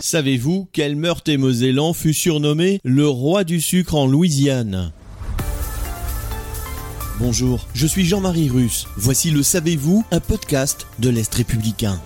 Savez-vous quel Meurthe-et-Mosellan fut surnommé le roi du sucre en Louisiane? Bonjour, je suis Jean-Marie Russe. Voici le Savez-vous, un podcast de l'Est républicain.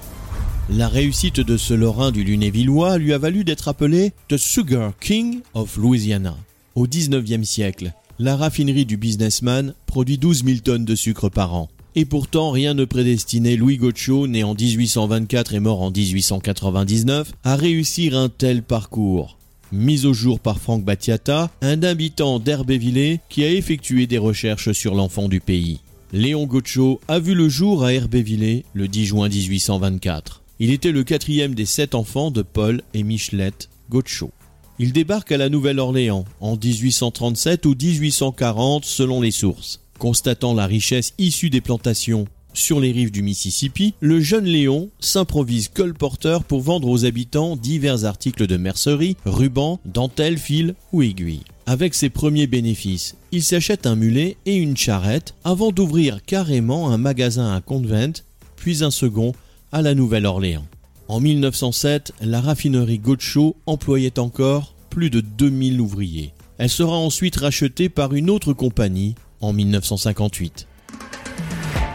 La réussite de ce Lorrain du Lunévillois lui a valu d'être appelé The Sugar King of Louisiana. Au 19e siècle, la raffinerie du businessman produit 12 000 tonnes de sucre par an. Et pourtant, rien ne prédestinait Louis Gaucho, né en 1824 et mort en 1899, à réussir un tel parcours. Mis au jour par Franck Battiata, un habitant d'Herbévillers qui a effectué des recherches sur l'enfant du pays. Léon Gaucho a vu le jour à Herbévillers le 10 juin 1824. Il était le quatrième des sept enfants de Paul et Michelette Gaucho. Il débarque à la Nouvelle-Orléans en 1837 ou 1840 selon les sources. Constatant la richesse issue des plantations sur les rives du Mississippi, le jeune Léon s'improvise colporteur pour vendre aux habitants divers articles de mercerie, rubans, dentelles, fils ou aiguilles. Avec ses premiers bénéfices, il s'achète un mulet et une charrette avant d'ouvrir carrément un magasin à Convent, puis un second à la Nouvelle-Orléans. En 1907, la raffinerie Gaucho employait encore plus de 2000 ouvriers. Elle sera ensuite rachetée par une autre compagnie en 1958.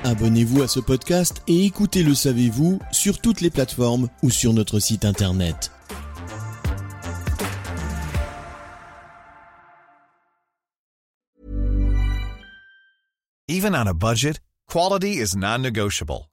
Abonnez-vous à ce podcast et écoutez Le Savez-vous sur toutes les plateformes ou sur notre site internet. Even on a budget, quality is non-negotiable.